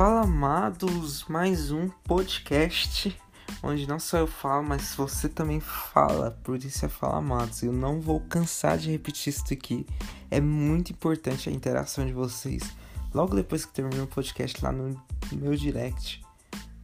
Fala amados, mais um podcast onde não só eu falo, mas você também fala, por isso é Fala Amados. Eu não vou cansar de repetir isso aqui. É muito importante a interação de vocês. Logo depois que terminar o podcast lá no meu direct,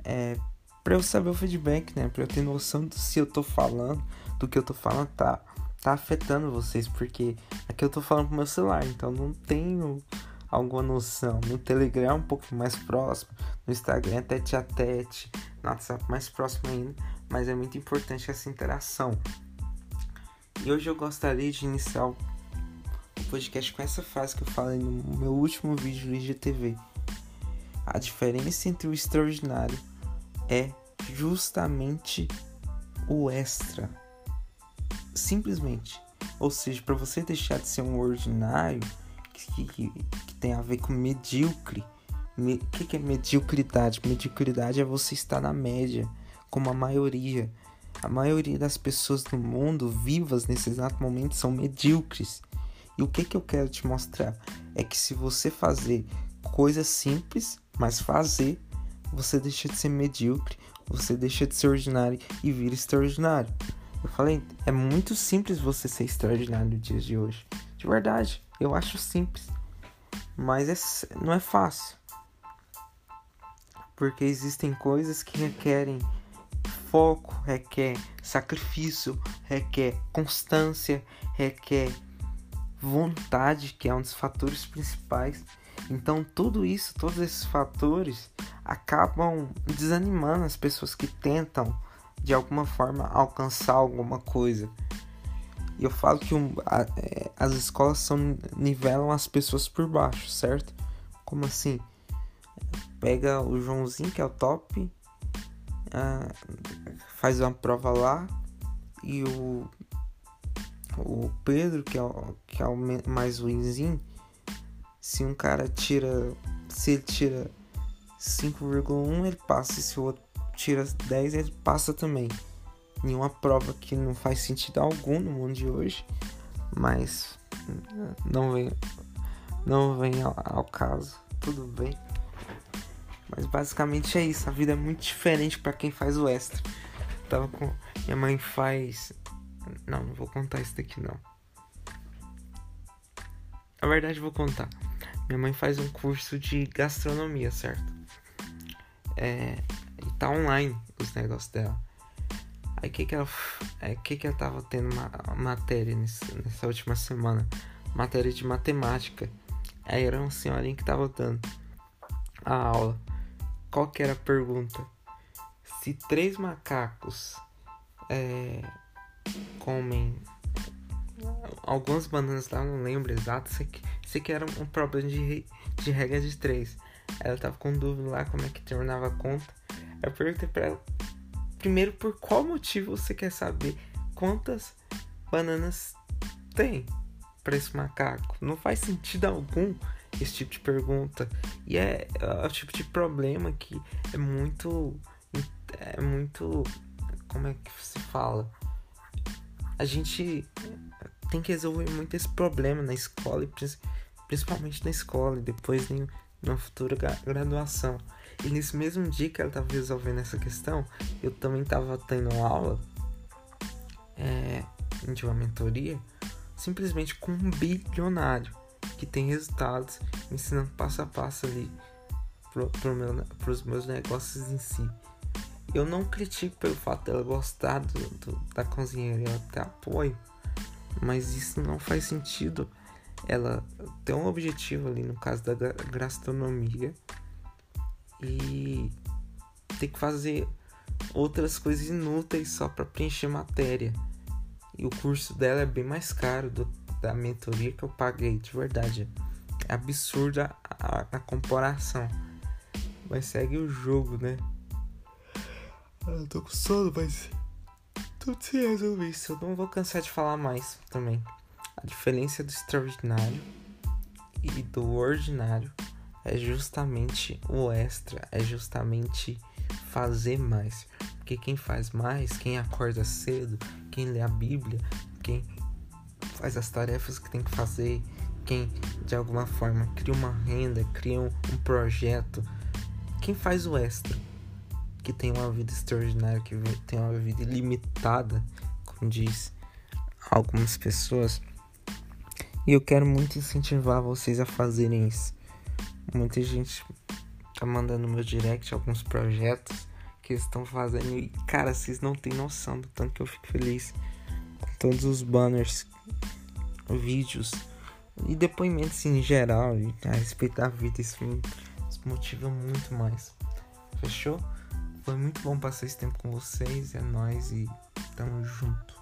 é para eu saber o feedback, né? Para eu ter noção do se eu tô falando, do que eu tô falando tá tá afetando vocês, porque aqui eu tô falando pro meu celular, então não tenho alguma noção. No Telegram é um pouco mais próximo, no Instagram é tete a tete, no WhatsApp mais próximo ainda, mas é muito importante essa interação. E hoje eu gostaria de iniciar o podcast com essa frase que eu falei no meu último vídeo do IGTV. A diferença entre o extraordinário é justamente o extra. Simplesmente. Ou seja, para você deixar de ser um ordinário, que, que, tem a ver com medíocre. O que, que é mediocridade? Mediocridade é você estar na média, como a maioria. A maioria das pessoas no mundo vivas nesse exato momento são medíocres. E o que, que eu quero te mostrar? É que se você fazer coisas simples, mas fazer, você deixa de ser medíocre, você deixa de ser ordinário e vira extraordinário. Eu falei, é muito simples você ser extraordinário nos dias de hoje. De verdade, eu acho simples. Mas é, não é fácil. Porque existem coisas que requerem foco, requer sacrifício, requer constância, requer vontade, que é um dos fatores principais. Então, tudo isso, todos esses fatores acabam desanimando as pessoas que tentam de alguma forma alcançar alguma coisa. E eu falo que um, a, é, as escolas são, nivelam as pessoas por baixo, certo? Como assim? Pega o Joãozinho, que é o top, faz uma prova lá, e o, o Pedro, que é o, que é o mais ruimzinho, se um cara tira. Se ele tira 5,1, ele passa. E se o outro tira 10, ele passa também em uma prova que não faz sentido algum no mundo de hoje, mas não vem, não vem ao, ao caso, tudo bem. Mas basicamente é isso, a vida é muito diferente para quem faz o extra. tava com minha mãe faz não, não vou contar isso daqui não. Na verdade vou contar. Minha mãe faz um curso de gastronomia, certo? É, e tá online os negócios dela. Aí que que ela, é, que que ela tava tendo uma matéria nessa última semana? Matéria de matemática. Aí era um senhorinho que tava dando a aula. Qual que era a pergunta? Se três macacos é, comem algumas bananas lá, não lembro exato, sei que, sei que era um problema de, de regra de três. Ela tava com dúvida lá como é que terminava a conta. Eu perguntei pra ela Primeiro, por qual motivo você quer saber quantas bananas tem para esse macaco? Não faz sentido algum esse tipo de pergunta. E é, é o tipo de problema que é muito. É muito. Como é que se fala? A gente tem que resolver muito esse problema na escola, principalmente na escola, e depois em uma futura graduação. E nesse mesmo dia que ela estava resolvendo essa questão, eu também estava tendo aula é, de uma mentoria simplesmente com um bilionário que tem resultados me ensinando passo a passo ali para pro meu, os meus negócios em si. Eu não critico pelo fato dela gostar do, do, da cozinheira, ela ter apoio, mas isso não faz sentido. Ela tem um objetivo ali, no caso da gastronomia, e ter que fazer outras coisas inúteis só para preencher matéria. E o curso dela é bem mais caro do, da mentoria que eu paguei, de verdade. É absurda a, a, a comparação. Mas segue o jogo, né? Eu tô com sono, mas tudo se resolve isso. Eu não vou cansar de falar mais também. A diferença do extraordinário e do ordinário é justamente o extra, é justamente fazer mais. Porque quem faz mais, quem acorda cedo, quem lê a Bíblia, quem faz as tarefas que tem que fazer, quem de alguma forma cria uma renda, cria um, um projeto, quem faz o extra, que tem uma vida extraordinária, que tem uma vida ilimitada, como diz algumas pessoas. E eu quero muito incentivar vocês a fazerem isso. Muita gente tá mandando meu direct alguns projetos que eles estão fazendo. E, cara, vocês não têm noção do tanto que eu fico feliz com todos os banners, vídeos e depoimentos em geral e a respeito da vida. Isso me motiva muito mais. Fechou? Foi muito bom passar esse tempo com vocês. É nóis e tamo junto.